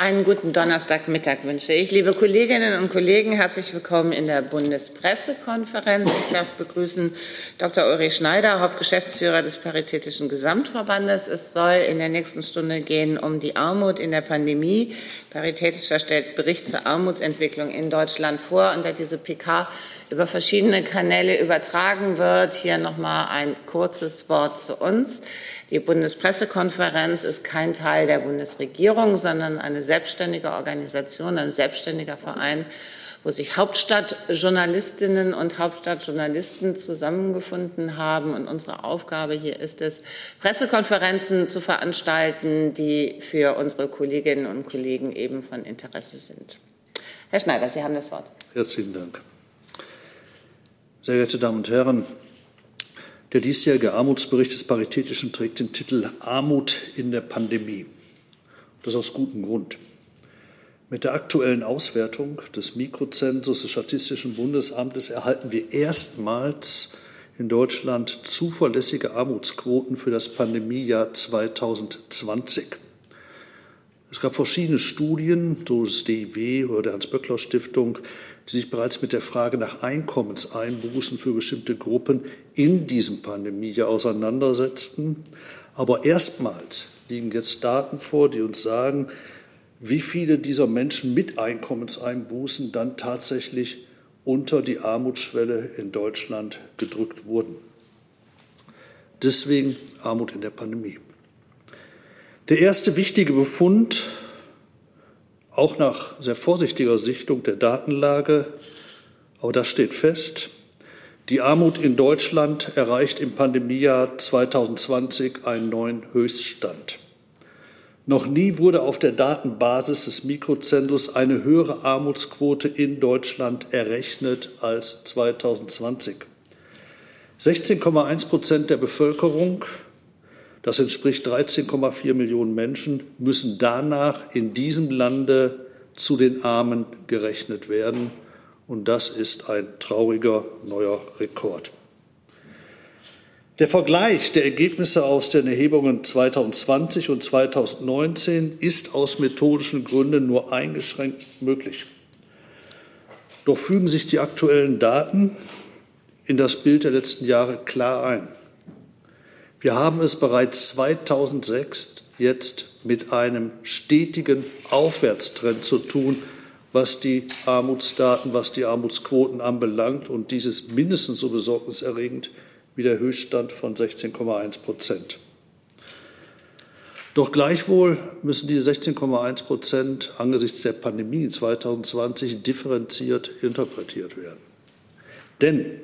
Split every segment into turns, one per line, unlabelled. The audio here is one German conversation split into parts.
Einen guten Donnerstagmittag wünsche ich. Liebe Kolleginnen und Kollegen, herzlich willkommen in der Bundespressekonferenz. Ich darf begrüßen Dr. Ulrich Schneider, Hauptgeschäftsführer des Paritätischen Gesamtverbandes. Es soll in der nächsten Stunde gehen um die Armut in der Pandemie. Paritätischer stellt Bericht zur Armutsentwicklung in Deutschland vor. Und da diese PK über verschiedene Kanäle übertragen wird, hier noch mal ein kurzes Wort zu uns. Die Bundespressekonferenz ist kein Teil der Bundesregierung, sondern eine selbstständige Organisation, ein selbstständiger Verein, wo sich Hauptstadtjournalistinnen und Hauptstadtjournalisten zusammengefunden haben. Und unsere Aufgabe hier ist es, Pressekonferenzen zu veranstalten, die für unsere Kolleginnen und Kollegen eben von Interesse sind. Herr Schneider, Sie haben das Wort.
Herzlichen Dank. Sehr geehrte Damen und Herren, der diesjährige Armutsbericht des Paritätischen trägt den Titel Armut in der Pandemie. Das aus gutem Grund. Mit der aktuellen Auswertung des Mikrozensus des Statistischen Bundesamtes erhalten wir erstmals in Deutschland zuverlässige Armutsquoten für das Pandemiejahr 2020. Es gab verschiedene Studien, so das DIW oder der Hans-Böckler-Stiftung, die sich bereits mit der Frage nach Einkommenseinbußen für bestimmte Gruppen in diesem Pandemiejahr auseinandersetzten. Aber erstmals liegen jetzt Daten vor, die uns sagen, wie viele dieser Menschen mit Einkommenseinbußen dann tatsächlich unter die Armutsschwelle in Deutschland gedrückt wurden. Deswegen Armut in der Pandemie. Der erste wichtige Befund auch nach sehr vorsichtiger Sichtung der Datenlage, aber das steht fest, die Armut in Deutschland erreicht im Pandemiejahr 2020 einen neuen Höchststand. Noch nie wurde auf der Datenbasis des Mikrozensus eine höhere Armutsquote in Deutschland errechnet als 2020. 16,1 Prozent der Bevölkerung das entspricht 13,4 Millionen Menschen, müssen danach in diesem Lande zu den Armen gerechnet werden. Und das ist ein trauriger neuer Rekord. Der Vergleich der Ergebnisse aus den Erhebungen 2020 und 2019 ist aus methodischen Gründen nur eingeschränkt möglich. Doch fügen sich die aktuellen Daten in das Bild der letzten Jahre klar ein. Wir haben es bereits 2006 jetzt mit einem stetigen Aufwärtstrend zu tun, was die Armutsdaten, was die Armutsquoten anbelangt. Und dies ist mindestens so besorgniserregend wie der Höchststand von 16,1 Prozent. Doch gleichwohl müssen diese 16,1 Prozent angesichts der Pandemie 2020 differenziert interpretiert werden. Denn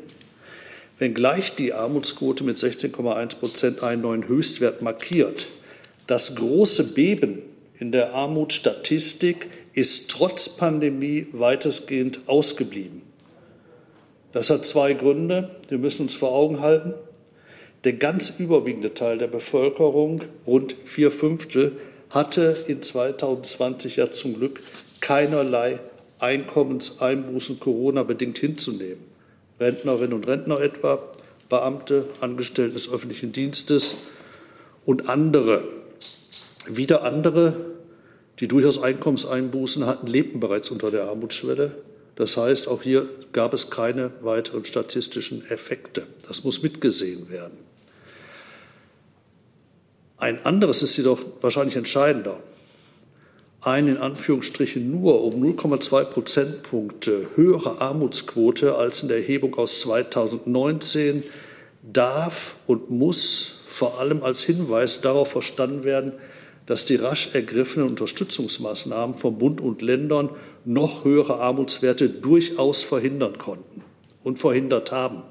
wenngleich die Armutsquote mit 16,1 Prozent einen neuen Höchstwert markiert. Das große Beben in der Armutsstatistik ist trotz Pandemie weitestgehend ausgeblieben. Das hat zwei Gründe. Wir müssen uns vor Augen halten. Der ganz überwiegende Teil der Bevölkerung, rund vier Fünftel, hatte in 2020 ja zum Glück keinerlei Einkommenseinbußen Corona bedingt hinzunehmen. Rentnerinnen und Rentner etwa, Beamte, Angestellte des öffentlichen Dienstes und andere. Wieder andere, die durchaus Einkommenseinbußen hatten, lebten bereits unter der Armutsschwelle. Das heißt, auch hier gab es keine weiteren statistischen Effekte. Das muss mitgesehen werden. Ein anderes ist jedoch wahrscheinlich entscheidender eine in Anführungsstrichen nur um 0,2 Prozentpunkte höhere Armutsquote als in der Erhebung aus 2019 darf und muss vor allem als Hinweis darauf verstanden werden, dass die rasch ergriffenen Unterstützungsmaßnahmen von Bund und Ländern noch höhere Armutswerte durchaus verhindern konnten und verhindert haben.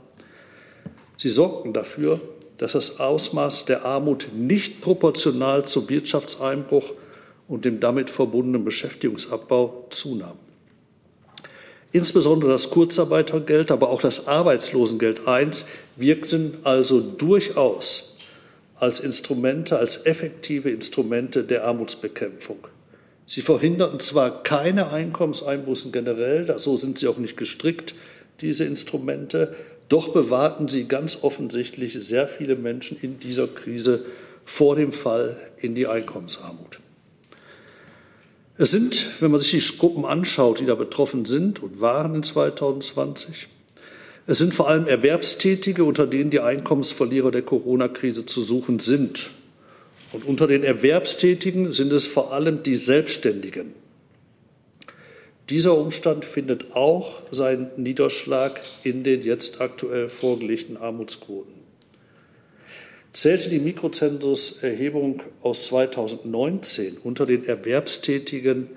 Sie sorgten dafür, dass das Ausmaß der Armut nicht proportional zum Wirtschaftseinbruch und dem damit verbundenen Beschäftigungsabbau zunahm. Insbesondere das Kurzarbeitergeld, aber auch das Arbeitslosengeld I wirkten also durchaus als Instrumente, als effektive Instrumente der Armutsbekämpfung. Sie verhinderten zwar keine Einkommenseinbußen generell, so sind sie auch nicht gestrickt, diese Instrumente, doch bewahrten sie ganz offensichtlich sehr viele Menschen in dieser Krise vor dem Fall in die Einkommensarmut. Es sind, wenn man sich die Gruppen anschaut, die da betroffen sind und waren in 2020, es sind vor allem Erwerbstätige, unter denen die Einkommensverlierer der Corona-Krise zu suchen sind. Und unter den Erwerbstätigen sind es vor allem die Selbstständigen. Dieser Umstand findet auch seinen Niederschlag in den jetzt aktuell vorgelegten Armutsquoten. Zählte die Mikrozensus-Erhebung aus 2019 unter den Erwerbstätigen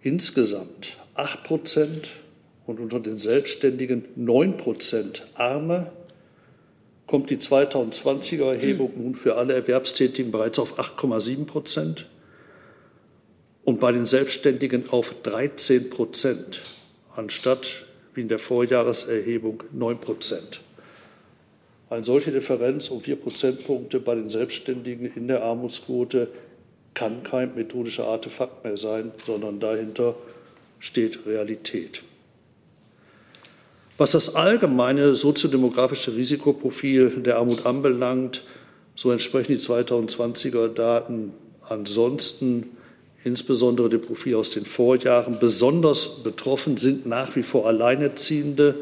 insgesamt 8 Prozent und unter den Selbstständigen 9 Prozent Arme, kommt die 2020er Erhebung nun für alle Erwerbstätigen bereits auf 8,7 Prozent und bei den Selbstständigen auf 13 Prozent, anstatt wie in der Vorjahreserhebung 9 Prozent. Eine solche Differenz um vier Prozentpunkte bei den Selbstständigen in der Armutsquote kann kein methodischer Artefakt mehr sein, sondern dahinter steht Realität. Was das allgemeine soziodemografische Risikoprofil der Armut anbelangt, so entsprechen die 2020er Daten ansonsten insbesondere dem Profil aus den Vorjahren. Besonders betroffen sind nach wie vor Alleinerziehende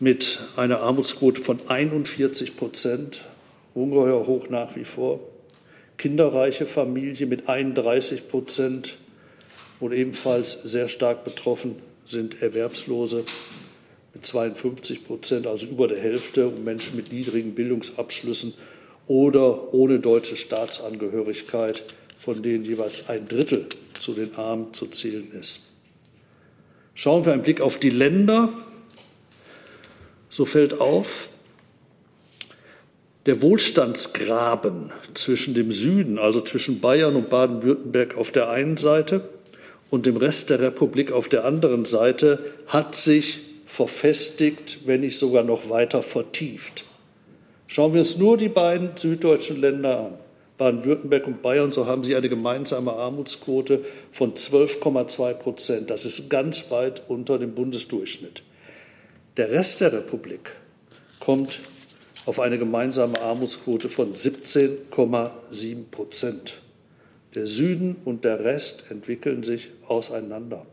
mit einer Armutsquote von 41 Prozent, ungeheuer hoch nach wie vor. Kinderreiche Familie mit 31 Prozent und ebenfalls sehr stark betroffen sind Erwerbslose mit 52 Prozent, also über der Hälfte, und Menschen mit niedrigen Bildungsabschlüssen oder ohne deutsche Staatsangehörigkeit, von denen jeweils ein Drittel zu den Armen zu zählen ist. Schauen wir einen Blick auf die Länder. So fällt auf, der Wohlstandsgraben zwischen dem Süden, also zwischen Bayern und Baden-Württemberg auf der einen Seite und dem Rest der Republik auf der anderen Seite, hat sich verfestigt, wenn nicht sogar noch weiter vertieft. Schauen wir uns nur die beiden süddeutschen Länder an. Baden-Württemberg und Bayern, so haben sie eine gemeinsame Armutsquote von 12,2 Prozent. Das ist ganz weit unter dem Bundesdurchschnitt. Der Rest der Republik kommt auf eine gemeinsame Armutsquote von 17,7 Prozent. Der Süden und der Rest entwickeln sich auseinander.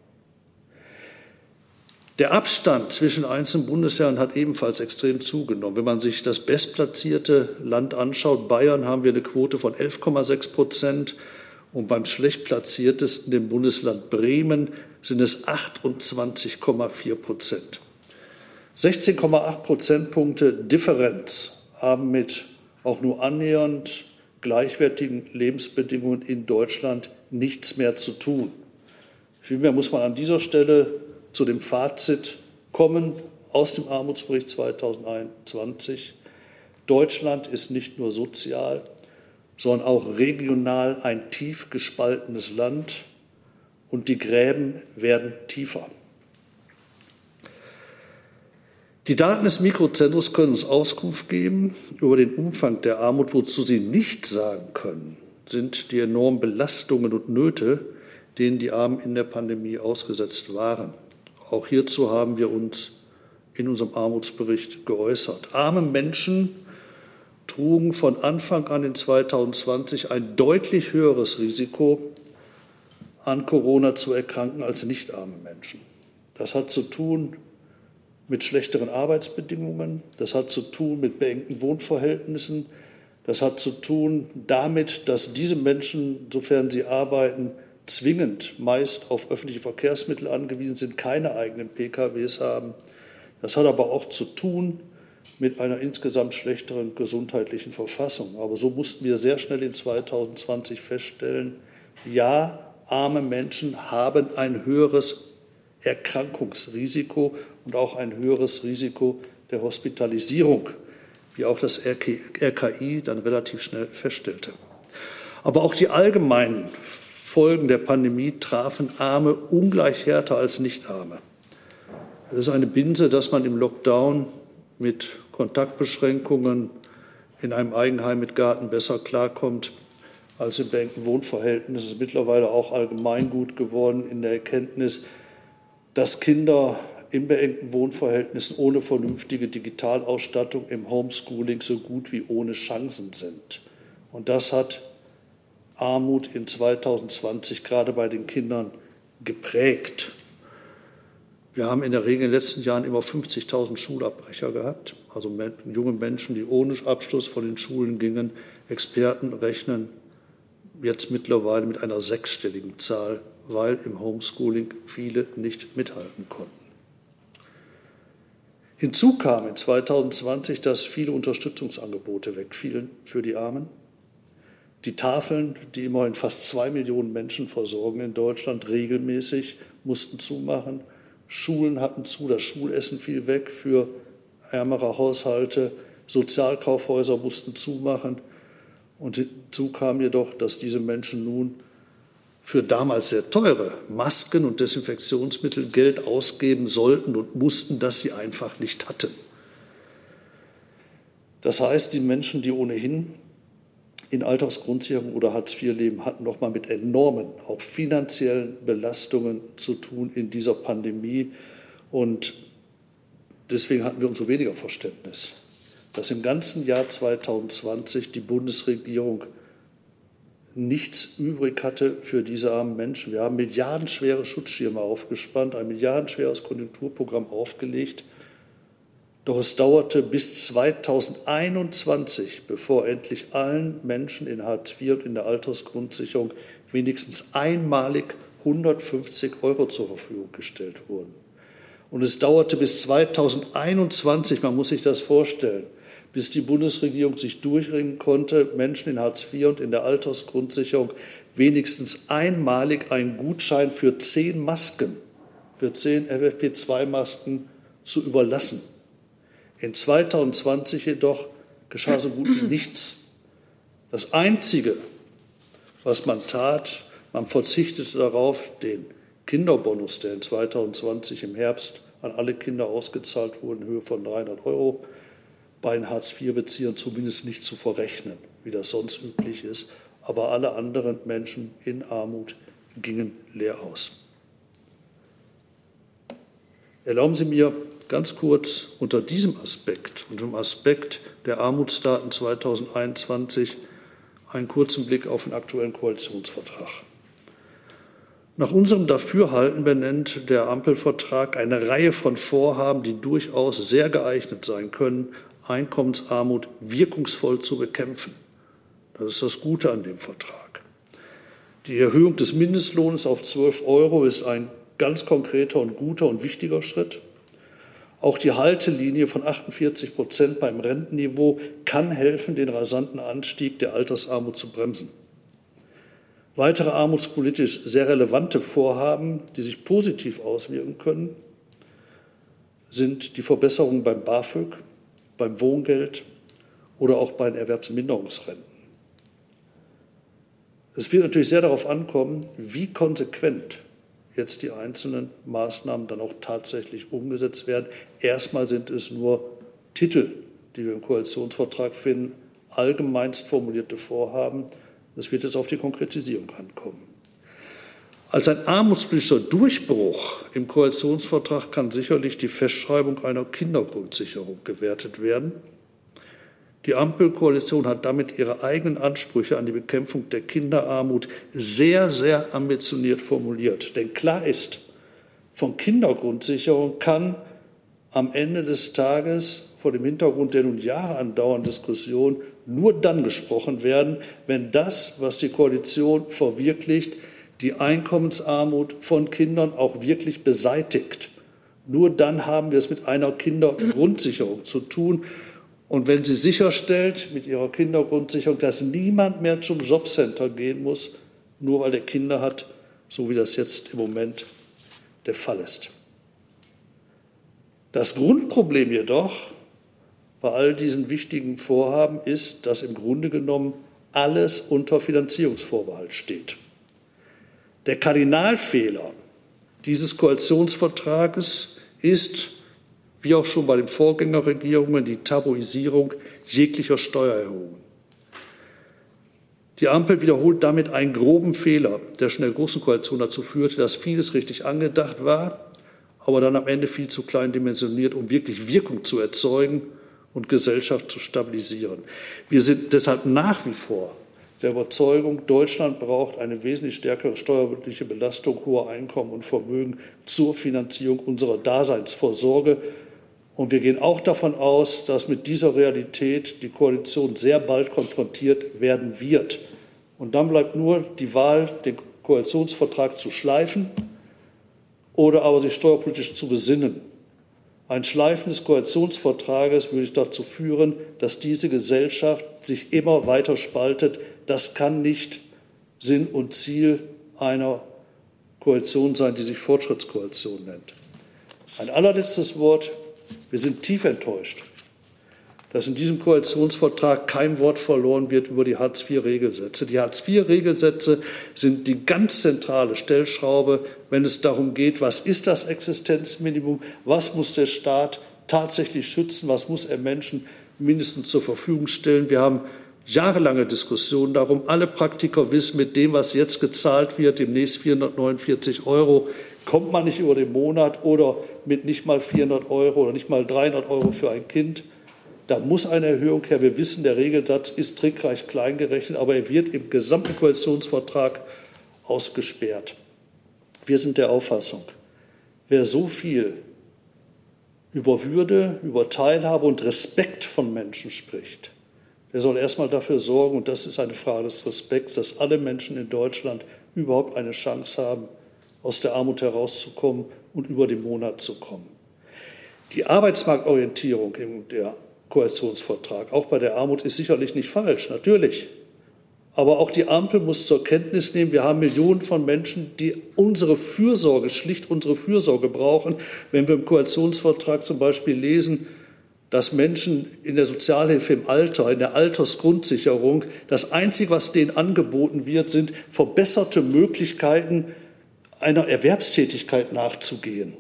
Der Abstand zwischen einzelnen Bundesländern hat ebenfalls extrem zugenommen. Wenn man sich das bestplatzierte Land anschaut, Bayern, haben wir eine Quote von 11,6 Prozent und beim schlechtplatziertesten, dem Bundesland Bremen, sind es 28,4 Prozent. 16,8 Prozentpunkte Differenz haben mit auch nur annähernd gleichwertigen Lebensbedingungen in Deutschland nichts mehr zu tun. Vielmehr muss man an dieser Stelle zu dem Fazit kommen aus dem Armutsbericht 2021. Deutschland ist nicht nur sozial, sondern auch regional ein tief gespaltenes Land und die Gräben werden tiefer. Die Daten des Mikrozentrums können uns Auskunft geben über den Umfang der Armut. Wozu sie nicht sagen können, sind die enormen Belastungen und Nöte, denen die Armen in der Pandemie ausgesetzt waren. Auch hierzu haben wir uns in unserem Armutsbericht geäußert. Arme Menschen trugen von Anfang an in 2020 ein deutlich höheres Risiko, an Corona zu erkranken als nicht arme Menschen. Das hat zu tun mit schlechteren Arbeitsbedingungen, das hat zu tun mit beengten Wohnverhältnissen, das hat zu tun damit, dass diese Menschen, sofern sie arbeiten, zwingend meist auf öffentliche Verkehrsmittel angewiesen sind, keine eigenen PKWs haben. Das hat aber auch zu tun mit einer insgesamt schlechteren gesundheitlichen Verfassung. Aber so mussten wir sehr schnell in 2020 feststellen, ja, arme Menschen haben ein höheres Erkrankungsrisiko und auch ein höheres Risiko der Hospitalisierung, wie auch das RKI dann relativ schnell feststellte. Aber auch die allgemeinen Folgen der Pandemie trafen Arme ungleich härter als Nichtarme. Es ist eine Binse, dass man im Lockdown mit Kontaktbeschränkungen in einem Eigenheim mit Garten besser klarkommt als in beengten Wohnverhältnissen. Es ist mittlerweile auch allgemeingut geworden in der Erkenntnis, dass Kinder in beengten Wohnverhältnissen ohne vernünftige Digitalausstattung im Homeschooling so gut wie ohne Chancen sind. Und das hat Armut in 2020 gerade bei den Kindern geprägt. Wir haben in der Regel in den letzten Jahren immer 50.000 Schulabbrecher gehabt, also junge Menschen, die ohne Abschluss von den Schulen gingen. Experten rechnen jetzt mittlerweile mit einer sechsstelligen Zahl, weil im Homeschooling viele nicht mithalten konnten. Hinzu kam in 2020, dass viele Unterstützungsangebote wegfielen für die Armen. Die Tafeln, die immerhin fast zwei Millionen Menschen versorgen in Deutschland, regelmäßig mussten zumachen. Schulen hatten zu, das Schulessen fiel weg für ärmere Haushalte. Sozialkaufhäuser mussten zumachen. Und hinzu kam jedoch, dass diese Menschen nun für damals sehr teure Masken und Desinfektionsmittel Geld ausgeben sollten und mussten, das sie einfach nicht hatten. Das heißt, die Menschen, die ohnehin in Altersgrundsicherung oder Hartz IV leben, hatten noch mal mit enormen, auch finanziellen Belastungen zu tun in dieser Pandemie. Und deswegen hatten wir umso weniger Verständnis, dass im ganzen Jahr 2020 die Bundesregierung nichts übrig hatte für diese armen Menschen. Wir haben milliardenschwere Schutzschirme aufgespannt, ein milliardenschweres Konjunkturprogramm aufgelegt. Doch es dauerte bis 2021, bevor endlich allen Menschen in Hartz IV und in der Altersgrundsicherung wenigstens einmalig 150 Euro zur Verfügung gestellt wurden. Und es dauerte bis 2021, man muss sich das vorstellen, bis die Bundesregierung sich durchringen konnte, Menschen in Hartz IV und in der Altersgrundsicherung wenigstens einmalig einen Gutschein für zehn Masken, für zehn FFP2-Masken zu überlassen. In 2020 jedoch geschah so gut wie nichts. Das Einzige, was man tat, man verzichtete darauf, den Kinderbonus, der in 2020 im Herbst an alle Kinder ausgezahlt wurde, in Höhe von 300 Euro, bei den Hartz-IV-Beziehern zumindest nicht zu verrechnen, wie das sonst üblich ist. Aber alle anderen Menschen in Armut gingen leer aus. Erlauben Sie mir ganz kurz unter diesem Aspekt, unter dem Aspekt der Armutsdaten 2021, einen kurzen Blick auf den aktuellen Koalitionsvertrag. Nach unserem Dafürhalten benennt der Ampelvertrag eine Reihe von Vorhaben, die durchaus sehr geeignet sein können, Einkommensarmut wirkungsvoll zu bekämpfen. Das ist das Gute an dem Vertrag. Die Erhöhung des Mindestlohns auf 12 Euro ist ein ganz konkreter und guter und wichtiger Schritt. Auch die Haltelinie von 48 Prozent beim Rentenniveau kann helfen, den rasanten Anstieg der Altersarmut zu bremsen. Weitere armutspolitisch sehr relevante Vorhaben, die sich positiv auswirken können, sind die Verbesserungen beim BAföG, beim Wohngeld oder auch bei den Erwerbsminderungsrenten. Es wird natürlich sehr darauf ankommen, wie konsequent jetzt die einzelnen Maßnahmen dann auch tatsächlich umgesetzt werden. Erstmal sind es nur Titel, die wir im Koalitionsvertrag finden, allgemeinst formulierte Vorhaben. Es wird jetzt auf die Konkretisierung ankommen. Als ein armutspolitischer Durchbruch im Koalitionsvertrag kann sicherlich die Festschreibung einer Kindergrundsicherung gewertet werden. Die Ampelkoalition hat damit ihre eigenen Ansprüche an die Bekämpfung der Kinderarmut sehr, sehr ambitioniert formuliert. Denn klar ist, von Kindergrundsicherung kann am Ende des Tages vor dem Hintergrund der nun Jahre andauernden Diskussion nur dann gesprochen werden, wenn das, was die Koalition verwirklicht, die Einkommensarmut von Kindern auch wirklich beseitigt. Nur dann haben wir es mit einer Kindergrundsicherung zu tun. Und wenn sie sicherstellt mit ihrer Kindergrundsicherung, dass niemand mehr zum Jobcenter gehen muss, nur weil er Kinder hat, so wie das jetzt im Moment der Fall ist. Das Grundproblem jedoch bei all diesen wichtigen Vorhaben ist, dass im Grunde genommen alles unter Finanzierungsvorbehalt steht. Der Kardinalfehler dieses Koalitionsvertrages ist, wie auch schon bei den Vorgängerregierungen, die Tabuisierung jeglicher Steuererhöhungen. Die Ampel wiederholt damit einen groben Fehler, der schon der Großen Koalition dazu führte, dass vieles richtig angedacht war, aber dann am Ende viel zu klein dimensioniert, um wirklich Wirkung zu erzeugen und Gesellschaft zu stabilisieren. Wir sind deshalb nach wie vor der Überzeugung, Deutschland braucht eine wesentlich stärkere steuerliche Belastung hoher Einkommen und Vermögen zur Finanzierung unserer Daseinsvorsorge. Und wir gehen auch davon aus, dass mit dieser Realität die Koalition sehr bald konfrontiert werden wird. Und dann bleibt nur die Wahl, den Koalitionsvertrag zu schleifen oder aber sich steuerpolitisch zu besinnen. Ein Schleifen des Koalitionsvertrages würde dazu führen, dass diese Gesellschaft sich immer weiter spaltet. Das kann nicht Sinn und Ziel einer Koalition sein, die sich Fortschrittskoalition nennt. Ein allerletztes Wort. Wir sind tief enttäuscht, dass in diesem Koalitionsvertrag kein Wort verloren wird über die Hartz-IV-Regelsätze. Die Hartz-IV-Regelsätze sind die ganz zentrale Stellschraube, wenn es darum geht, was ist das Existenzminimum, was muss der Staat tatsächlich schützen, was muss er Menschen mindestens zur Verfügung stellen. Wir haben jahrelange Diskussionen darum. Alle Praktiker wissen, mit dem, was jetzt gezahlt wird, demnächst 449 Euro, kommt man nicht über den Monat oder mit nicht mal 400 Euro oder nicht mal 300 Euro für ein Kind. Da muss eine Erhöhung her. Wir wissen, der Regelsatz ist trickreich klein gerechnet, aber er wird im gesamten Koalitionsvertrag ausgesperrt. Wir sind der Auffassung, wer so viel über Würde, über Teilhabe und Respekt von Menschen spricht, der soll erstmal dafür sorgen, und das ist eine Frage des Respekts, dass alle Menschen in Deutschland überhaupt eine Chance haben, aus der Armut herauszukommen und über den Monat zu kommen. Die Arbeitsmarktorientierung der Koalitionsvertrag. Auch bei der Armut ist sicherlich nicht falsch, natürlich. Aber auch die Ampel muss zur Kenntnis nehmen, wir haben Millionen von Menschen, die unsere Fürsorge, schlicht unsere Fürsorge brauchen. Wenn wir im Koalitionsvertrag zum Beispiel lesen, dass Menschen in der Sozialhilfe im Alter, in der Altersgrundsicherung, das Einzige, was denen angeboten wird, sind verbesserte Möglichkeiten, einer Erwerbstätigkeit nachzugehen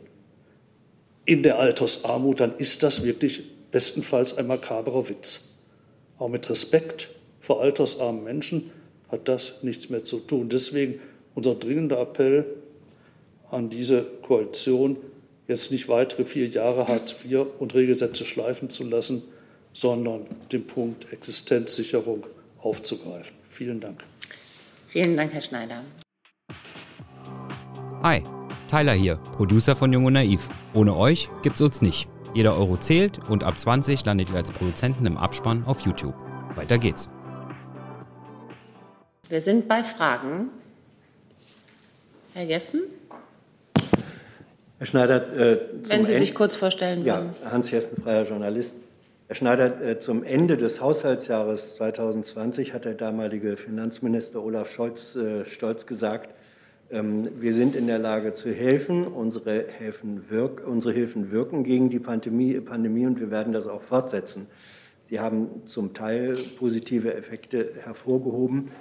in der Altersarmut, dann ist das wirklich bestenfalls ein makaberer Witz. Auch mit Respekt vor altersarmen Menschen hat das nichts mehr zu tun. Deswegen unser dringender Appell an diese Koalition, jetzt nicht weitere vier Jahre Hartz IV und Regelsätze schleifen zu lassen, sondern den Punkt Existenzsicherung aufzugreifen. Vielen Dank.
Vielen Dank, Herr Schneider.
Hi, Tyler hier, Producer von Jung und Naiv. Ohne euch gibt's uns nicht. Jeder Euro zählt und ab 20 landet ihr als Produzenten im Abspann auf YouTube. Weiter geht's.
Wir sind bei Fragen. Herr Jessen?
Herr Schneider,
äh, wenn Sie sich kurz vorstellen
würden. Ja, Hans Jessen, freier Journalist. Herr Schneider, äh, zum Ende des Haushaltsjahres 2020 hat der damalige Finanzminister Olaf Scholz äh, stolz gesagt, ähm, wir sind in der Lage zu helfen. Unsere Hilfen, wirk unsere Hilfen wirken gegen die Pandemie, Pandemie und wir werden das auch fortsetzen. Sie haben zum Teil positive Effekte hervorgehoben.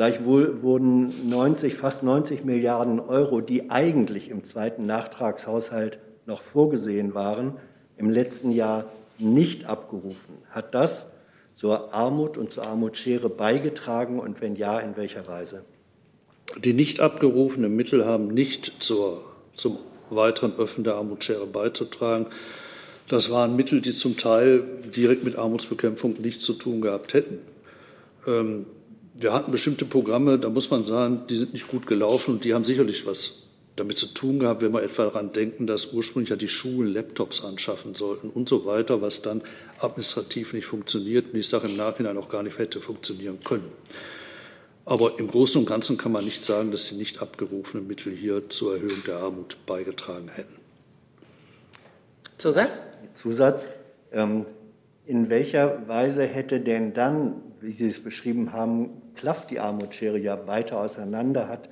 Gleichwohl wurden 90, fast 90 Milliarden Euro, die eigentlich im zweiten Nachtragshaushalt noch vorgesehen waren, im letzten Jahr nicht abgerufen. Hat das zur Armut und zur Armutsschere beigetragen und wenn ja, in welcher Weise?
Die nicht abgerufenen Mittel haben nicht zur, zum weiteren Öffnen der Armutsschere beizutragen. Das waren Mittel, die zum Teil direkt mit Armutsbekämpfung nichts zu tun gehabt hätten. Ähm, wir hatten bestimmte Programme, da muss man sagen, die sind nicht gut gelaufen und die haben sicherlich was damit zu tun gehabt, wenn wir etwa daran denken, dass ursprünglich ja die Schulen Laptops anschaffen sollten und so weiter, was dann administrativ nicht funktioniert und ich sage im Nachhinein auch gar nicht hätte funktionieren können. Aber im Großen und Ganzen kann man nicht sagen, dass die nicht abgerufenen Mittel hier zur Erhöhung der Armut beigetragen hätten.
Zusatz?
Zusatz. Ähm, in welcher Weise hätte denn dann, wie Sie es beschrieben haben, klafft die Armutsschere ja weiter auseinander, hat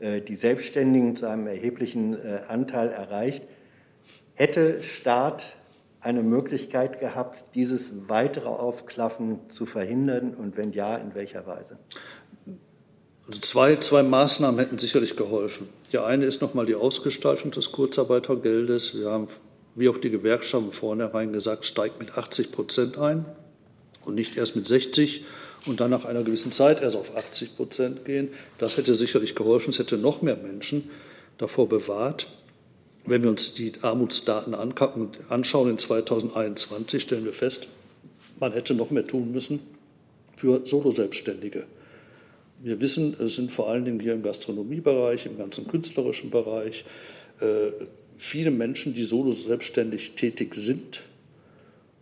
äh, die Selbstständigen zu einem erheblichen äh, Anteil erreicht, hätte Staat eine Möglichkeit gehabt, dieses weitere Aufklaffen zu verhindern und wenn ja, in welcher Weise?
Also zwei, zwei Maßnahmen hätten sicherlich geholfen. Die eine ist nochmal die Ausgestaltung des Kurzarbeitergeldes. Wir haben, wie auch die Gewerkschaften vornherein gesagt, steigt mit 80 Prozent ein und nicht erst mit 60 und dann nach einer gewissen Zeit erst auf 80 Prozent gehen. Das hätte sicherlich geholfen. Es hätte noch mehr Menschen davor bewahrt. Wenn wir uns die Armutsdaten anschauen in 2021, stellen wir fest, man hätte noch mehr tun müssen für Soloselbstständige Wir wissen, es sind vor allen Dingen hier im Gastronomiebereich, im ganzen künstlerischen Bereich äh, viele Menschen, die solo selbstständig tätig sind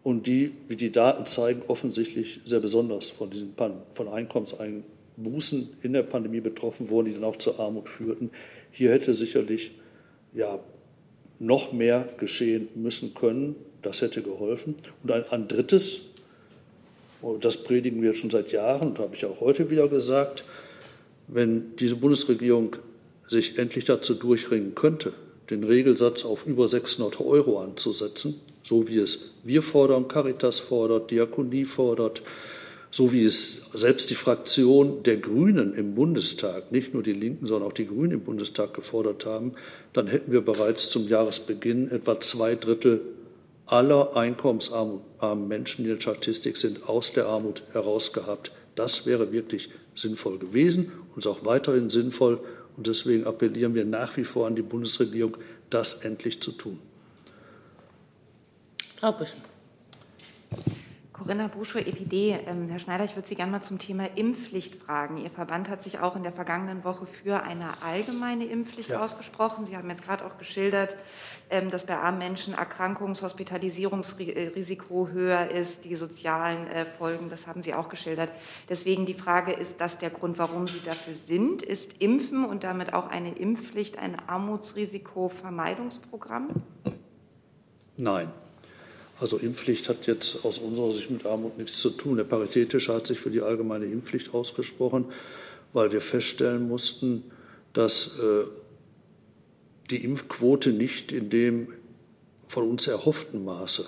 und die, wie die Daten zeigen, offensichtlich sehr besonders von diesen von Einkommenseinbußen in der Pandemie betroffen wurden, die dann auch zur Armut führten. Hier hätte sicherlich ja, noch mehr geschehen müssen können. Das hätte geholfen. Und ein, ein drittes, das predigen wir schon seit Jahren und habe ich auch heute wieder gesagt, wenn diese Bundesregierung sich endlich dazu durchringen könnte, den Regelsatz auf über 600 Euro anzusetzen, so wie es wir fordern, Caritas fordert, Diakonie fordert, so wie es selbst die Fraktion der Grünen im Bundestag, nicht nur die Linken, sondern auch die Grünen im Bundestag gefordert haben, dann hätten wir bereits zum Jahresbeginn etwa zwei Drittel aller einkommensarmen Menschen, die in der Statistik sind, aus der Armut herausgehabt. Das wäre wirklich sinnvoll gewesen und ist auch weiterhin sinnvoll. Und deswegen appellieren wir nach wie vor an die Bundesregierung, das endlich zu tun.
Frau Büschen.
Corinna Buschow, EPD. Ähm, Herr Schneider, ich würde Sie gerne mal zum Thema Impfpflicht fragen. Ihr Verband hat sich auch in der vergangenen Woche für eine allgemeine Impfpflicht ja. ausgesprochen. Sie haben jetzt gerade auch geschildert, ähm, dass bei armen Menschen Erkrankungs-, Hospitalisierungsrisiko höher ist, die sozialen äh, Folgen, das haben Sie auch geschildert. Deswegen die Frage, ist das der Grund, warum Sie dafür sind? Ist Impfen und damit auch eine Impfpflicht ein Armutsrisikovermeidungsprogramm?
Nein. Also Impfpflicht hat jetzt aus unserer Sicht mit Armut nichts zu tun. Der Paritätische hat sich für die allgemeine Impfpflicht ausgesprochen, weil wir feststellen mussten, dass äh, die Impfquote nicht in dem von uns erhofften Maße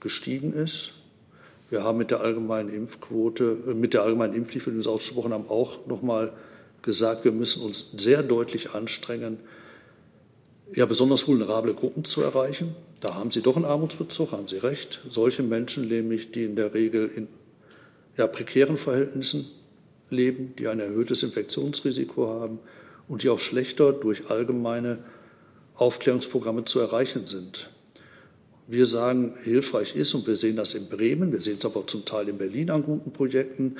gestiegen ist. Wir haben mit der allgemeinen Impfquote, äh, mit der allgemeinen Impfpflicht, für die wir uns ausgesprochen haben, auch nochmal gesagt, wir müssen uns sehr deutlich anstrengen, ja, besonders vulnerable Gruppen zu erreichen. Da haben Sie doch einen Armutsbezug, haben Sie recht. Solche Menschen nämlich, die in der Regel in ja, prekären Verhältnissen leben, die ein erhöhtes Infektionsrisiko haben und die auch schlechter durch allgemeine Aufklärungsprogramme zu erreichen sind. Wir sagen, hilfreich ist, und wir sehen das in Bremen, wir sehen es aber zum Teil in Berlin an guten Projekten,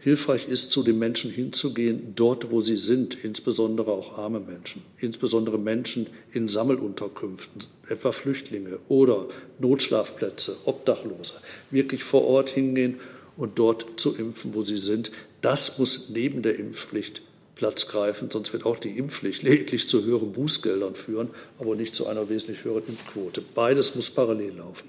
hilfreich ist, zu den Menschen hinzugehen, dort, wo sie sind, insbesondere auch arme Menschen, insbesondere Menschen in Sammelunterkünften, etwa Flüchtlinge oder Notschlafplätze, Obdachlose, wirklich vor Ort hingehen und dort zu impfen, wo sie sind. Das muss neben der Impfpflicht Platz greifen, sonst wird auch die Impfpflicht lediglich zu höheren Bußgeldern führen, aber nicht zu einer wesentlich höheren Impfquote. Beides muss parallel laufen.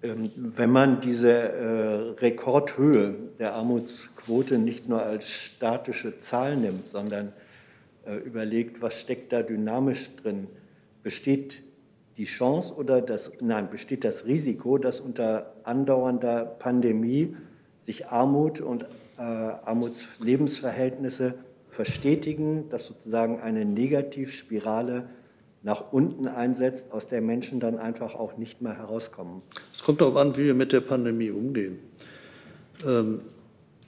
Ähm, wenn man diese äh, Rekordhöhe der Armutsquote nicht nur als statische Zahl nimmt, sondern äh, überlegt, was steckt da dynamisch drin, besteht die Chance oder das, nein, besteht das Risiko, dass unter andauernder Pandemie sich Armut und äh, Armutslebensverhältnisse verstetigen, dass sozusagen eine Negativspirale nach unten einsetzt, aus der Menschen dann einfach auch nicht mehr herauskommen.
Es kommt darauf an, wie wir mit der Pandemie umgehen. Ähm,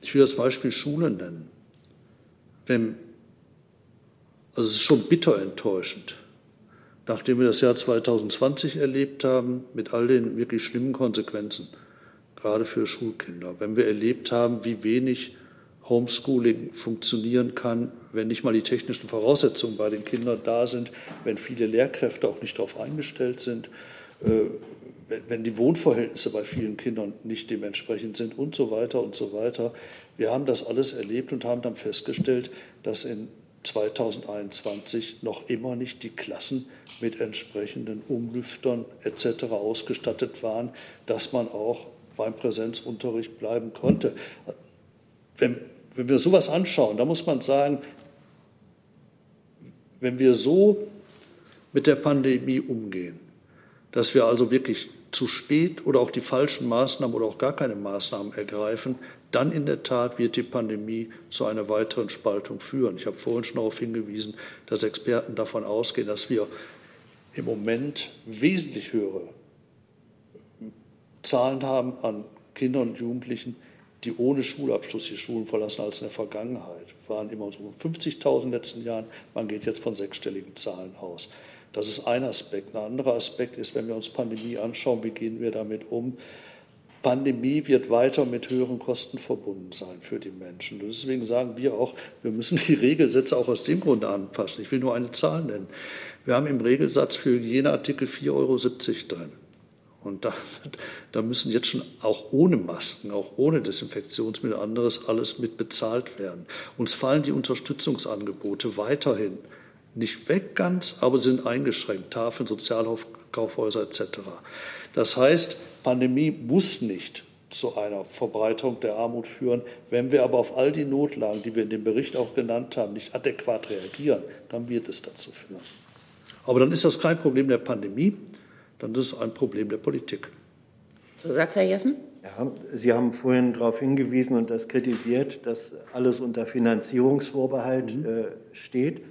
ich will das Beispiel Schule nennen. Wenn, also es ist schon bitter enttäuschend, nachdem wir das Jahr 2020 erlebt haben, mit all den wirklich schlimmen Konsequenzen, gerade für Schulkinder, wenn wir erlebt haben, wie wenig Homeschooling funktionieren kann, wenn nicht mal die technischen Voraussetzungen bei den Kindern da sind, wenn viele Lehrkräfte auch nicht darauf eingestellt sind, äh, wenn die Wohnverhältnisse bei vielen Kindern nicht dementsprechend sind und so weiter und so weiter. Wir haben das alles erlebt und haben dann festgestellt, dass in 2021 noch immer nicht die Klassen mit entsprechenden Umlüftern etc. ausgestattet waren, dass man auch beim Präsenzunterricht bleiben konnte. Wenn, wenn wir sowas anschauen, da muss man sagen, wenn wir so mit der Pandemie umgehen, dass wir also wirklich zu spät oder auch die falschen Maßnahmen oder auch gar keine Maßnahmen ergreifen, dann in der Tat wird die Pandemie zu einer weiteren Spaltung führen. Ich habe vorhin schon darauf hingewiesen, dass Experten davon ausgehen, dass wir im Moment wesentlich höhere Zahlen haben an Kindern und Jugendlichen, die ohne Schulabschluss die Schulen verlassen als in der Vergangenheit. Waren immer so 50.000 in den letzten Jahren, man geht jetzt von sechsstelligen Zahlen aus. Das ist ein Aspekt. Ein anderer Aspekt ist, wenn wir uns Pandemie anschauen, wie gehen wir damit um? Pandemie wird weiter mit höheren Kosten verbunden sein für die Menschen. Deswegen sagen wir auch, wir müssen die Regelsätze auch aus dem Grunde anpassen. Ich will nur eine Zahl nennen. Wir haben im Regelsatz für Hygieneartikel 4,70 Euro drin. Und da, da, müssen jetzt schon auch ohne Masken, auch ohne Desinfektionsmittel, anderes alles mit bezahlt werden. Uns fallen die Unterstützungsangebote weiterhin nicht weg ganz, aber sind eingeschränkt. Tafeln, Sozialkaufhäuser etc. Das heißt, Pandemie muss nicht zu einer Verbreiterung der Armut führen. Wenn wir aber auf all die Notlagen, die wir in dem Bericht auch genannt haben, nicht adäquat reagieren, dann wird es dazu führen. Aber dann ist das kein Problem der Pandemie, dann ist es ein Problem der Politik.
Zusatz, Herr Jessen?
Ja, Sie haben vorhin darauf hingewiesen und das kritisiert, dass alles unter Finanzierungsvorbehalt mhm. äh, steht.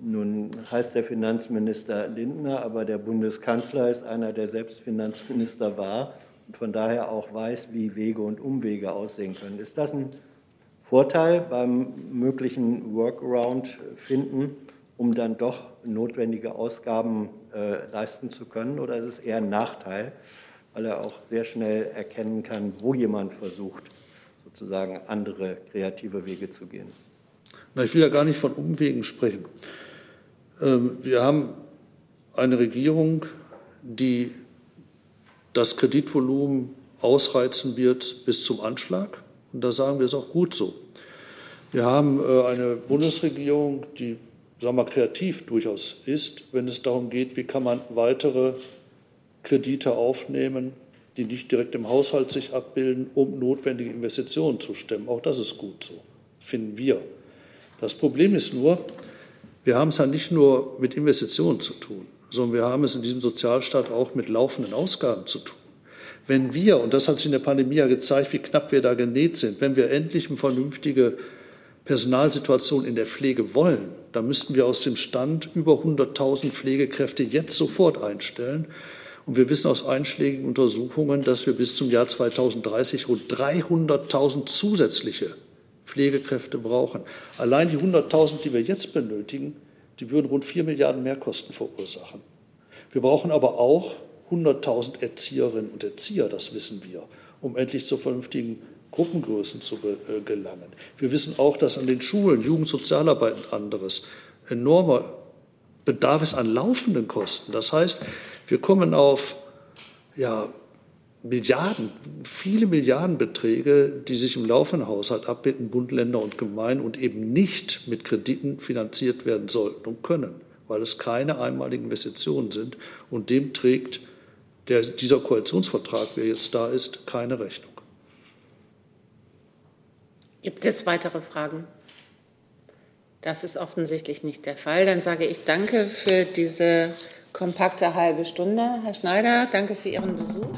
Nun heißt der Finanzminister Lindner, aber der Bundeskanzler ist einer, der selbst Finanzminister war und von daher auch weiß, wie Wege und Umwege aussehen können. Ist das ein Vorteil beim möglichen Workaround finden, um dann doch notwendige Ausgaben äh, leisten zu können, oder ist es eher ein Nachteil, weil er auch sehr schnell erkennen kann, wo jemand versucht, sozusagen andere kreative Wege zu gehen?
Na, ich will ja gar nicht von Umwegen sprechen. Ähm, wir haben eine Regierung, die das Kreditvolumen ausreizen wird bis zum Anschlag. Und da sagen wir es auch gut so. Wir haben äh, eine Bundesregierung, die sagen wir, kreativ durchaus ist, wenn es darum geht, wie kann man weitere Kredite aufnehmen, die nicht direkt im Haushalt sich abbilden, um notwendige Investitionen zu stemmen. Auch das ist gut so, finden wir. Das Problem ist nur, wir haben es ja nicht nur mit Investitionen zu tun, sondern wir haben es in diesem Sozialstaat auch mit laufenden Ausgaben zu tun. Wenn wir, und das hat sich in der Pandemie ja gezeigt, wie knapp wir da genäht sind, wenn wir endlich eine vernünftige Personalsituation in der Pflege wollen, dann müssten wir aus dem Stand über 100.000 Pflegekräfte jetzt sofort einstellen. Und wir wissen aus einschlägigen Untersuchungen, dass wir bis zum Jahr 2030 rund 300.000 zusätzliche Pflegekräfte brauchen. Allein die 100.000, die wir jetzt benötigen, die würden rund 4 Milliarden Mehrkosten verursachen. Wir brauchen aber auch 100.000 Erzieherinnen und Erzieher, das wissen wir, um endlich zu vernünftigen Gruppengrößen zu äh, gelangen. Wir wissen auch, dass an den Schulen, Jugendsozialarbeit und anderes, enormer Bedarf ist an laufenden Kosten. Das heißt, wir kommen auf ja, Milliarden, viele Milliardenbeträge, die sich im laufenden Haushalt abbilden, Bund, Länder und Gemeinden und eben nicht mit Krediten finanziert werden sollten und können, weil es keine einmaligen Investitionen sind. Und dem trägt der, dieser Koalitionsvertrag, wer jetzt da ist, keine Rechnung.
Gibt es weitere Fragen? Das ist offensichtlich nicht der Fall. Dann sage ich danke für diese kompakte halbe Stunde. Herr Schneider, danke für Ihren Besuch.